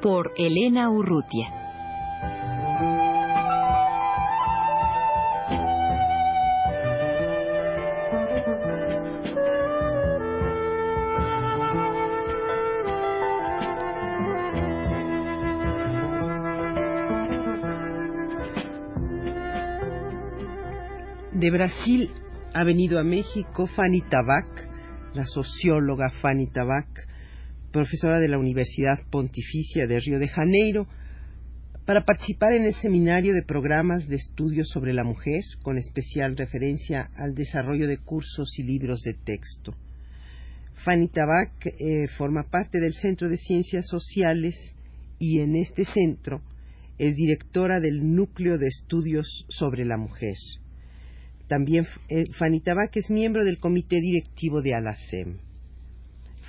Por Elena Urrutia. De Brasil ha venido a México Fanny Tabac, la socióloga Fanny Tabac, profesora de la Universidad Pontificia de Río de Janeiro, para participar en el seminario de programas de estudios sobre la mujer, con especial referencia al desarrollo de cursos y libros de texto. Fanny Tabac eh, forma parte del Centro de Ciencias Sociales y en este centro es directora del Núcleo de Estudios sobre la Mujer. También eh, Fanny Tabac es miembro del comité directivo de ALACEM.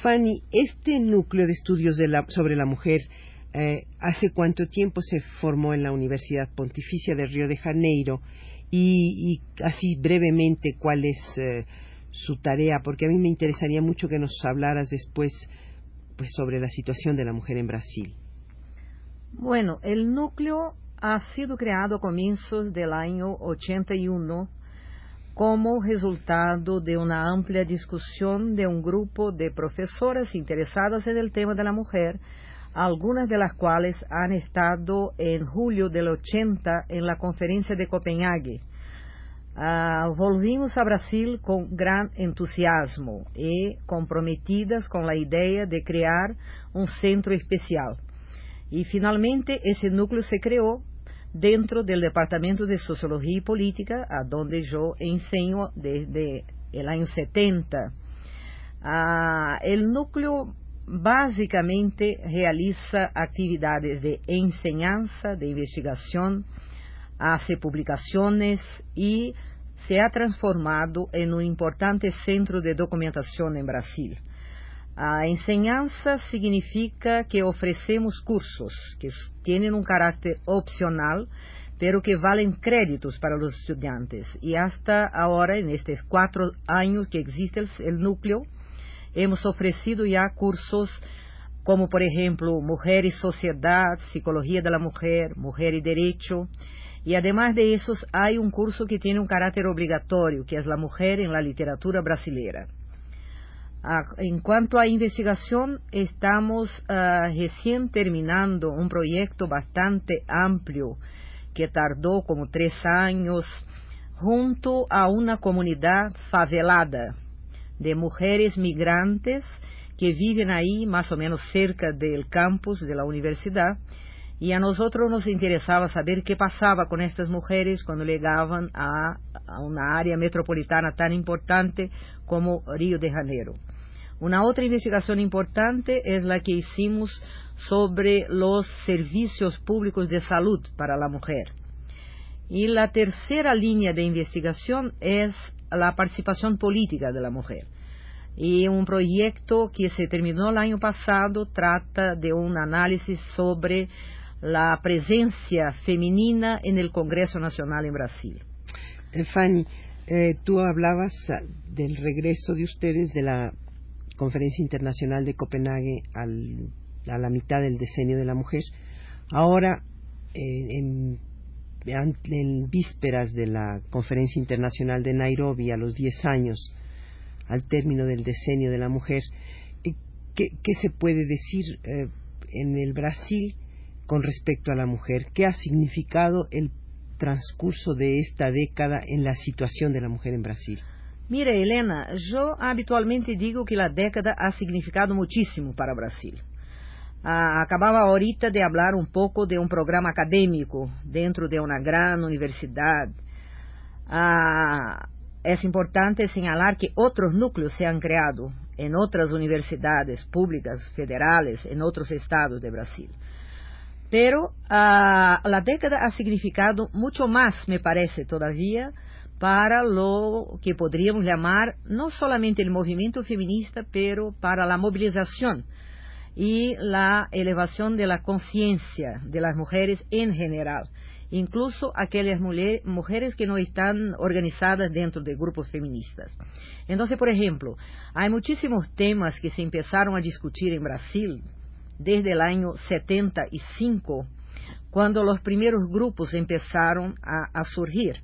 Fanny, este núcleo de estudios sobre la mujer, eh, ¿hace cuánto tiempo se formó en la Universidad Pontificia de Río de Janeiro? Y, así brevemente, ¿cuál es eh, su tarea? Porque a mí me interesaría mucho que nos hablaras después pues, sobre la situación de la mujer en Brasil. Bueno, el núcleo ha sido creado a comienzos del año 81 como resultado de una amplia discusión de un grupo de profesoras interesadas en el tema de la mujer, algunas de las cuales han estado en julio del 80 en la conferencia de Copenhague. Uh, volvimos a Brasil con gran entusiasmo y comprometidas con la idea de crear un centro especial. Y finalmente ese núcleo se creó dentro del Departamento de Sociología y Política, a donde yo enseño desde el año 70. Ah, el núcleo básicamente realiza actividades de enseñanza, de investigación, hace publicaciones y se ha transformado en un importante centro de documentación en Brasil. A enseñanza significa que ofrecemos cursos que tienen un carácter opcional, pero que valen créditos para los estudiantes. Y hasta ahora, en estos cuatro años que existe el, núcleo, hemos ofrecido ya cursos como, por ejemplo, Mujer y Sociedad, Psicología de la Mujer, Mujer y Derecho. Y además de esos, hay un curso que tiene un carácter obligatorio, que es la mujer en la literatura brasileña. Ah, en cuanto a investigación, estamos ah, recién terminando un proyecto bastante amplio que tardó como tres años junto a una comunidad favelada de mujeres migrantes que viven ahí más o menos cerca del campus de la universidad y a nosotros nos interesaba saber qué pasaba con estas mujeres cuando llegaban a, una área metropolitana tan importante como Río de Janeiro. Una otra investigación importante es la que hicimos sobre los servicios públicos de salud para la mujer. Y la tercera línea de investigación es la participación política de la mujer. Y un proyecto que se terminó el año pasado trata de un análisis sobre la presencia femenina en el Congreso Nacional en Brasil. Fanny, eh, tú hablabas ah, del regreso de ustedes de la Conferencia Internacional de Copenhague a la mitad del decenio de la mujer. Ahora, eh, en, vísperas de la Conferencia Internacional de Nairobi, a los 10 años, al término del decenio de la mujer, eh, ¿qué, se puede decir eh, en el Brasil con respecto a la mujer? ¿Qué ha significado el transcurso de esta década en la situación de la mujer en Brasil? Mira, Helena, yo habitualmente digo que la década ha significado muchísimo para Brasil. Ah, acababa ahorita de hablar un poco de un programa académico dentro de una gran universidad. Ah, es importante señalar que otros núcleos se han creado en otras universidades públicas, federales, en otros estados de Brasil. Pero ah, la década ha significado mucho más, me parece todavía, para lo que podríamos llamar no solamente el movimiento feminista, pero para la movilización y la elevación de la conciencia de las mujeres en general, incluso aquellas mujeres que no están organizadas dentro de grupos feministas. Entonces, por ejemplo, hay muchísimos temas que se empezaron a discutir en Brasil desde el año 75, cuando los primeros grupos empezaron a, surgir.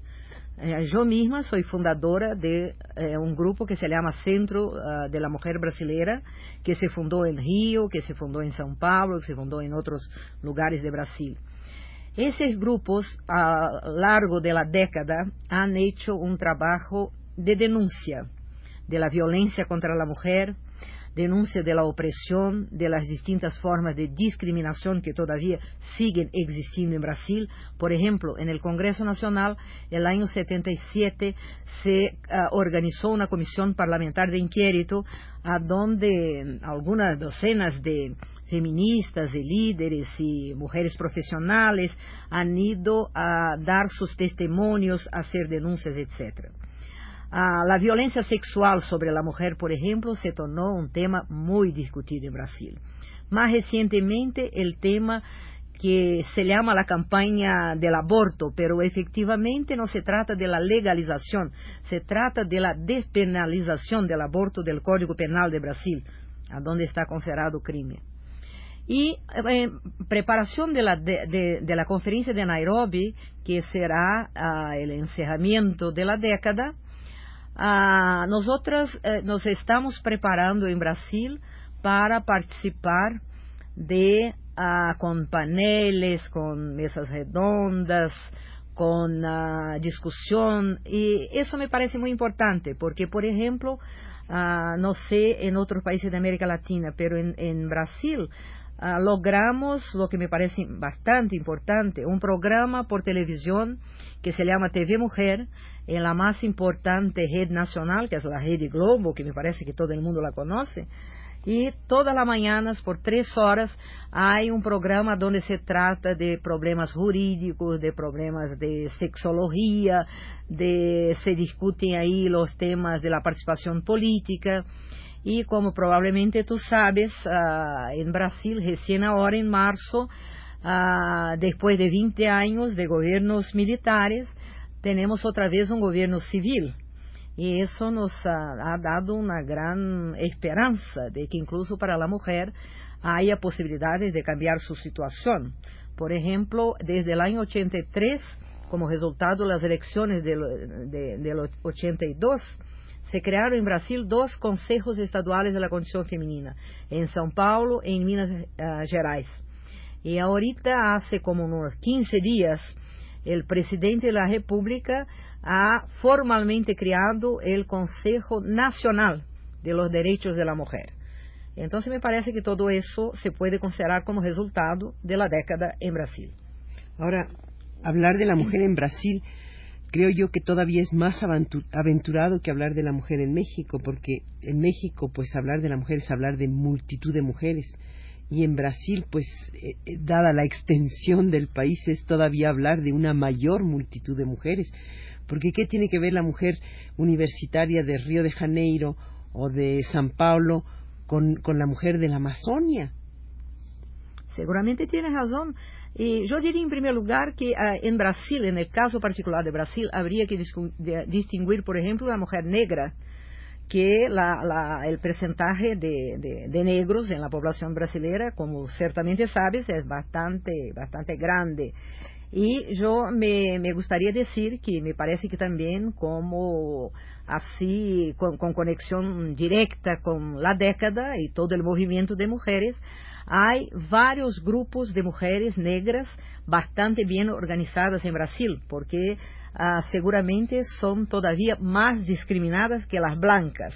Eh, yo misma soy fundadora de eh, un grupo que se llama Centro ah, de la Mujer Brasileira, que se fundó en Río, que se fundó en São Paulo, que se fundó en otros lugares de Brasil. Esos grupos, a largo de la década, han hecho un trabajo de denuncia de la violencia contra la mujer, denuncia de la opresión, de las distintas formas de discriminación que todavía siguen existiendo en Brasil. Por ejemplo, en el Congreso Nacional, el año 77, se ah, organizó una comisión parlamentar de inquérito a donde algunas docenas de feministas y líderes y mujeres profesionales han ido a dar sus testimonios, a hacer denuncias, etc. Ah, la violencia sexual sobre la mujer, por ejemplo, se tornó un tema muy discutido en Brasil. Más recientemente, el tema que se llama la campaña del aborto, pero efectivamente no se trata de la legalización, se trata de la despenalización del aborto del Código Penal de Brasil, a donde está considerado crimen. Y en preparación de la, de, la conferencia de Nairobi, que será ah, el encerramiento de la década, Ah, nosotras eh, nos estamos preparando en Brasil para participar de ah, con paneles, con mesas redondas, con ah, discusión. Y eso me parece muy importante porque, por ejemplo, no sé en otros países de América Latina, pero en, en Brasil logramos lo que me parece bastante importante, un programa por televisión que se llama TV Mujer, en la más importante red nacional, que es la Red Globo, que me parece que todo el mundo la conoce. Y todas las mañanas, por tres horas, hay un programa donde se trata de problemas jurídicos, de problemas de sexología, de se discuten ahí los temas de la participación política. Y como probablemente tú sabes, uh, en Brasil, recién ahora en marzo, uh, después de 20 años de gobiernos militares, tenemos otra vez un gobierno civil. Y eso nos ha, ha, dado una gran esperanza de que incluso para la mujer haya posibilidades de cambiar su situación. Por ejemplo, desde el año 83, como resultado de las elecciones del, de, del 82, se crearon en Brasil dos consejos estaduales de la condición femenina, en São Paulo y en Minas uh, Gerais. Y ahorita, hace como unos 15 días, el presidente de la República ha formalmente creado el Consejo Nacional de los Derechos de la Mujer. Entonces me parece que todo eso se puede considerar como resultado de la década en Brasil. Ahora, hablar de la mujer en Brasil creo yo que todavía es más aventurado que hablar de la mujer en México, porque en México, pues hablar de la mujer es hablar de multitud de mujeres. Y en Brasil, pues, eh, eh, dada la extensión del país, es todavía hablar de una mayor multitud de mujeres. Porque ¿qué tiene que ver la mujer universitaria de Río de Janeiro o de San Paulo con, con la mujer de la Amazonia? Seguramente tiene razón. Y yo diría en primer lugar que uh, en Brasil, en el caso particular de Brasil, habría que distinguir, por ejemplo, la mujer negra, que la, la, el porcentaje de, de, de, negros en la población brasileña, como ciertamente sabes, es bastante, bastante grande. Y yo me, gustaría decir que me parece que también como así, con, con conexión directa con la década y todo el movimiento de mujeres, hay varios grupos de mujeres negras bastante bien organizadas en Brasil, porque uh, seguramente son todavía más discriminadas que las blancas.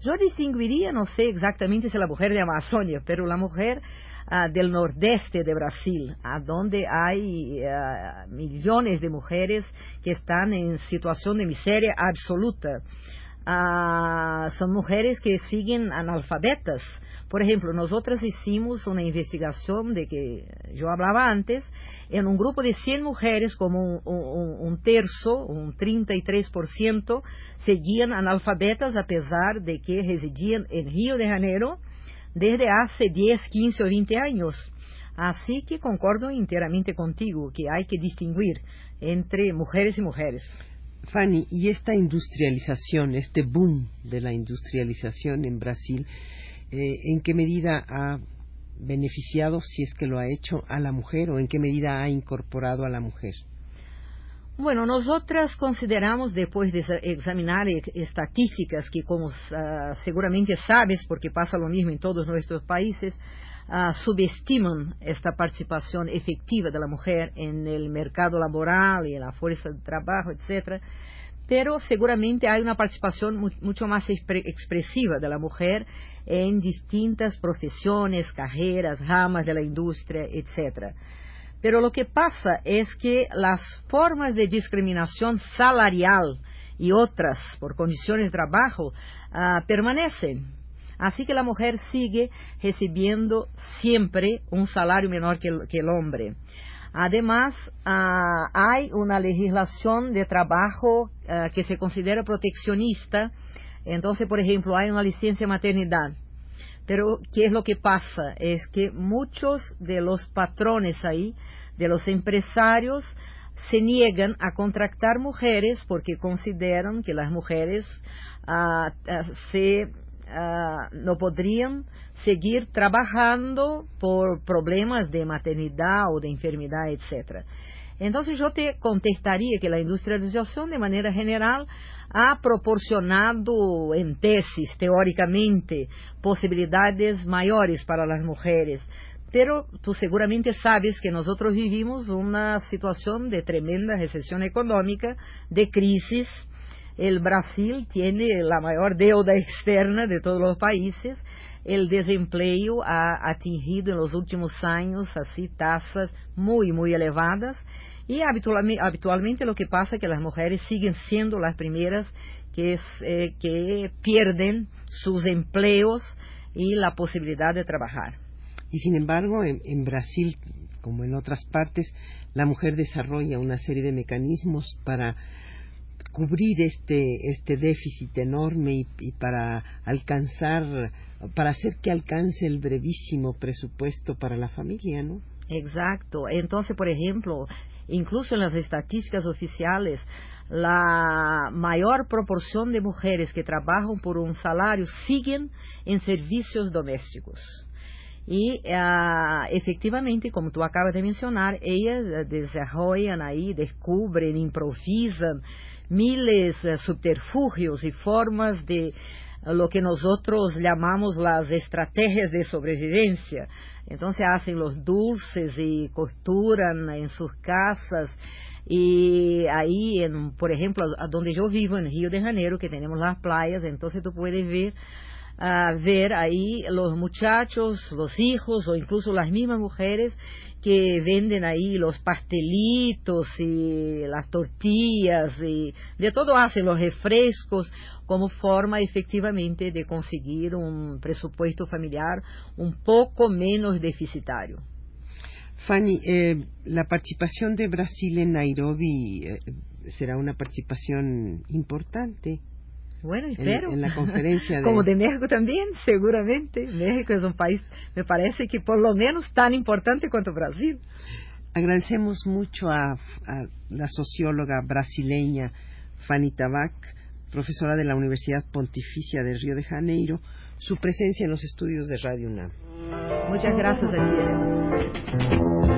Yo distinguiría, no sé exactamente si la mujer de Amazonia, pero la mujer uh, del nordeste de Brasil, a donde hay uh, millones de mujeres que están en situación de miseria absoluta. Uh, son mujeres que siguen analfabetas. Por ejemplo, nosotras hicimos una investigación de que yo hablaba antes, en un grupo de 100 mujeres, como un, un, un un 33%, seguían analfabetas a pesar de que residían en Río de Janeiro desde hace 10, 15 o 20 años. Así que concordo enteramente contigo que hay que distinguir entre mujeres y mujeres. Fanny, y esta industrialización, este boom de la industrialización en Brasil, eh, ¿en qué medida ha beneficiado, si es que lo ha hecho, a la mujer o en qué medida ha incorporado a la mujer? Bueno, nosotras consideramos, después de examinar estadísticas que, como uh, seguramente sabes, porque pasa lo mismo en todos nuestros países, uh, subestiman esta participación efectiva de la mujer en el mercado laboral y en la fuerza de trabajo, etc. Pero seguramente hay una participación mu mucho más expresiva de la mujer en distintas profesiones, carreras, ramas de la industria, etc. Pero lo que pasa es que las formas de discriminación salarial y otras por condiciones de trabajo uh, permanecen. Así que la mujer sigue recibiendo siempre un salario menor que el, hombre. Además, uh, hay una legislación de trabajo uh, que se considera proteccionista. Entonces, por ejemplo, hay una licencia de maternidad. Pero, ¿qué es lo que pasa? Es que muchos de los patrones ahí, de los empresarios, se niegan a contratar mujeres porque consideran que las mujeres uh, uh, se, uh, no podrían seguir trabajando por problemas de maternidad o de enfermedad, etc. Entonces yo te contestaría que la industrialización de manera general ha proporcionado en tesis, teóricamente, posibilidades mayores para las mujeres. Pero tú seguramente sabes que nosotros vivimos una situación de tremenda recesión económica, de crisis. El Brasil tiene la mayor deuda externa de todos los países. El desempleo ha atingido en los últimos años así tasas muy, muy elevadas. Y habitualmente, lo que pasa es que las mujeres siguen siendo las primeras que, eh, que pierden sus empleos y la posibilidad de trabajar. Y sin embargo, en, en, Brasil, como en otras partes, la mujer desarrolla una serie de mecanismos para cubrir este, este déficit enorme y, y para alcanzar, para hacer que alcance el brevísimo presupuesto para la familia, ¿no? Exacto. Entonces, por ejemplo, incluso en las estadísticas oficiales, la mayor proporción de mujeres que trabajan por un salario siguen en servicios domésticos. Y uh, efectivamente, como tú acabas de mencionar, ellas desarrollan ahí, descubren, improvisan miles de subterfugios y formas de lo que nosotros llamamos las estrategias de sobrevivencia. Entonces hacen los dulces y costuran en sus casas. Ahí, en, por ejemplo, donde yo vivo, en Río de Janeiro, que tenemos las playas, entonces tú puedes ver, uh, ver ahí los muchachos, los hijos o incluso las mismas mujeres que venden ahí los pastelitos y las tortillas y de todo hacen los refrescos como forma efectivamente de conseguir un presupuesto familiar un poco menos deficitario. Fanny, eh, la participación de Brasil en Nairobi eh, será una participación importante. Bueno, espero. En, en la conferencia de... Como de México también, seguramente. México es un país, me parece que por lo menos tan importante cuanto Brasil. Agradecemos mucho a, a la socióloga brasileña Fanny Tabac, profesora de la Universidad Pontificia de Río de Janeiro, su presencia en los estudios de Radio UNAM. Muchas gracias a